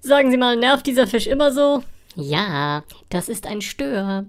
Sagen Sie mal, nervt dieser Fisch immer so? Ja, das ist ein Stör.